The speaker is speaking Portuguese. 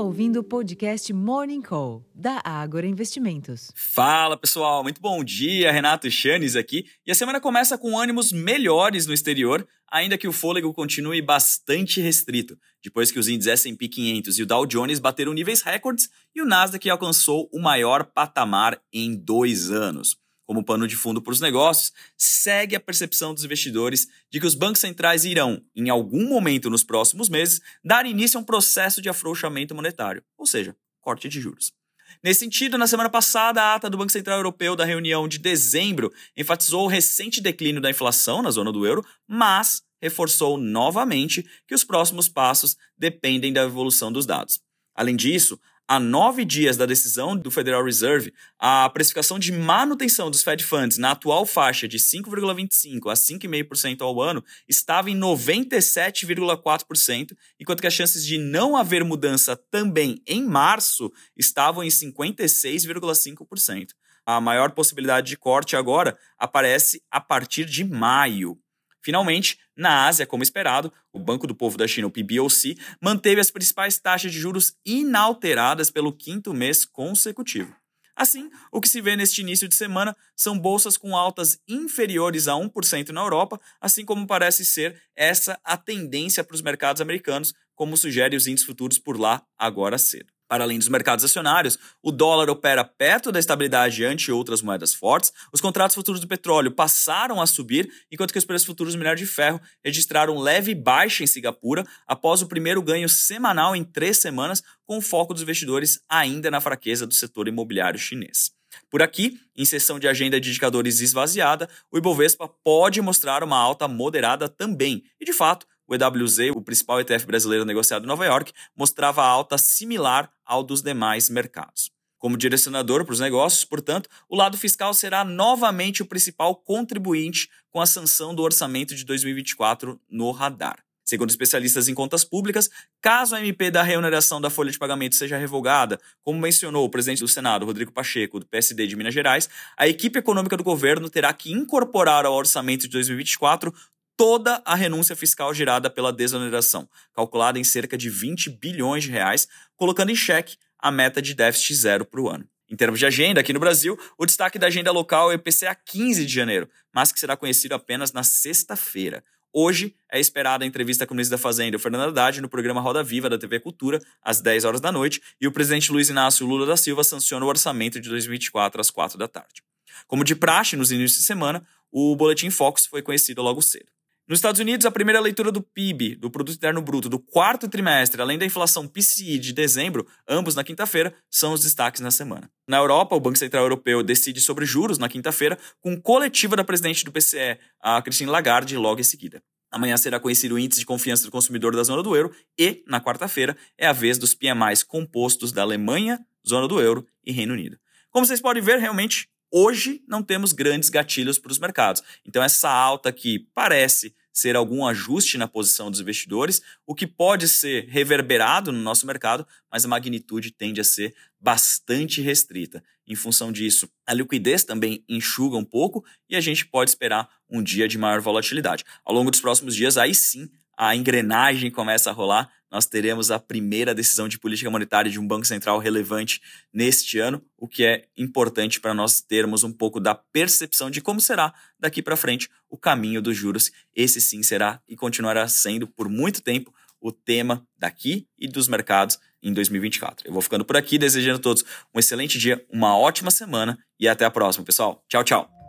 ouvindo o podcast Morning Call, da Ágora Investimentos. Fala pessoal, muito bom dia, Renato Chanes aqui. E a semana começa com ânimos melhores no exterior, ainda que o fôlego continue bastante restrito, depois que os índices S&P 500 e o Dow Jones bateram níveis recordes e o Nasdaq alcançou o maior patamar em dois anos como pano de fundo para os negócios, segue a percepção dos investidores de que os bancos centrais irão, em algum momento nos próximos meses, dar início a um processo de afrouxamento monetário, ou seja, corte de juros. Nesse sentido, na semana passada, a ata do Banco Central Europeu da reunião de dezembro enfatizou o recente declínio da inflação na zona do euro, mas reforçou novamente que os próximos passos dependem da evolução dos dados. Além disso, a nove dias da decisão do Federal Reserve, a precificação de manutenção dos Fed Funds na atual faixa de 5,25% a 5,5% ao ano estava em 97,4%, enquanto que as chances de não haver mudança também em março estavam em 56,5%. A maior possibilidade de corte agora aparece a partir de maio. Finalmente, na Ásia, como esperado, o Banco do Povo da China, o PBOC, manteve as principais taxas de juros inalteradas pelo quinto mês consecutivo. Assim, o que se vê neste início de semana são bolsas com altas inferiores a 1% na Europa, assim como parece ser essa a tendência para os mercados americanos, como sugere os índices futuros por lá agora cedo. Para além dos mercados acionários, o dólar opera perto da estabilidade ante outras moedas fortes, os contratos futuros do petróleo passaram a subir, enquanto que os preços futuros do minério de ferro registraram leve baixa em Singapura após o primeiro ganho semanal em três semanas, com o foco dos investidores ainda na fraqueza do setor imobiliário chinês. Por aqui, em sessão de agenda de indicadores esvaziada, o Ibovespa pode mostrar uma alta moderada também. E, de fato, o EWZ, o principal ETF brasileiro negociado em Nova York, mostrava alta similar ao dos demais mercados. Como direcionador para os negócios, portanto, o lado fiscal será novamente o principal contribuinte com a sanção do orçamento de 2024 no radar. Segundo especialistas em contas públicas, caso a MP da reoneração da folha de pagamento seja revogada, como mencionou o presidente do Senado, Rodrigo Pacheco, do PSD de Minas Gerais, a equipe econômica do governo terá que incorporar ao orçamento de 2024 toda a renúncia fiscal gerada pela desoneração, calculada em cerca de 20 bilhões de reais, colocando em xeque a meta de déficit zero para o ano. Em termos de agenda, aqui no Brasil, o destaque da agenda local é o IPCA 15 de janeiro, mas que será conhecido apenas na sexta-feira. Hoje é esperada a entrevista com o ministro da Fazenda, Fernando Haddad, no programa Roda Viva da TV Cultura, às 10 horas da noite, e o presidente Luiz Inácio Lula da Silva sanciona o orçamento de 2024 às 4 da tarde. Como de praxe nos inícios de semana, o Boletim Focus foi conhecido logo cedo. Nos Estados Unidos, a primeira leitura do PIB, do Produto Interno Bruto, do quarto trimestre, além da inflação PCI de dezembro, ambos na quinta-feira, são os destaques na semana. Na Europa, o Banco Central Europeu decide sobre juros na quinta-feira, com coletiva da presidente do PCE, a Christine Lagarde, logo em seguida. Amanhã será conhecido o índice de confiança do consumidor da zona do euro e, na quarta-feira, é a vez dos PMIs compostos da Alemanha, zona do euro e Reino Unido. Como vocês podem ver, realmente, hoje não temos grandes gatilhos para os mercados. Então, essa alta que parece ser algum ajuste na posição dos investidores, o que pode ser reverberado no nosso mercado, mas a magnitude tende a ser bastante restrita. Em função disso, a liquidez também enxuga um pouco e a gente pode esperar um dia de maior volatilidade. Ao longo dos próximos dias, aí sim, a engrenagem começa a rolar nós teremos a primeira decisão de política monetária de um Banco Central relevante neste ano, o que é importante para nós termos um pouco da percepção de como será daqui para frente o caminho dos juros. Esse sim será e continuará sendo por muito tempo o tema daqui e dos mercados em 2024. Eu vou ficando por aqui, desejando a todos um excelente dia, uma ótima semana e até a próxima, pessoal. Tchau, tchau.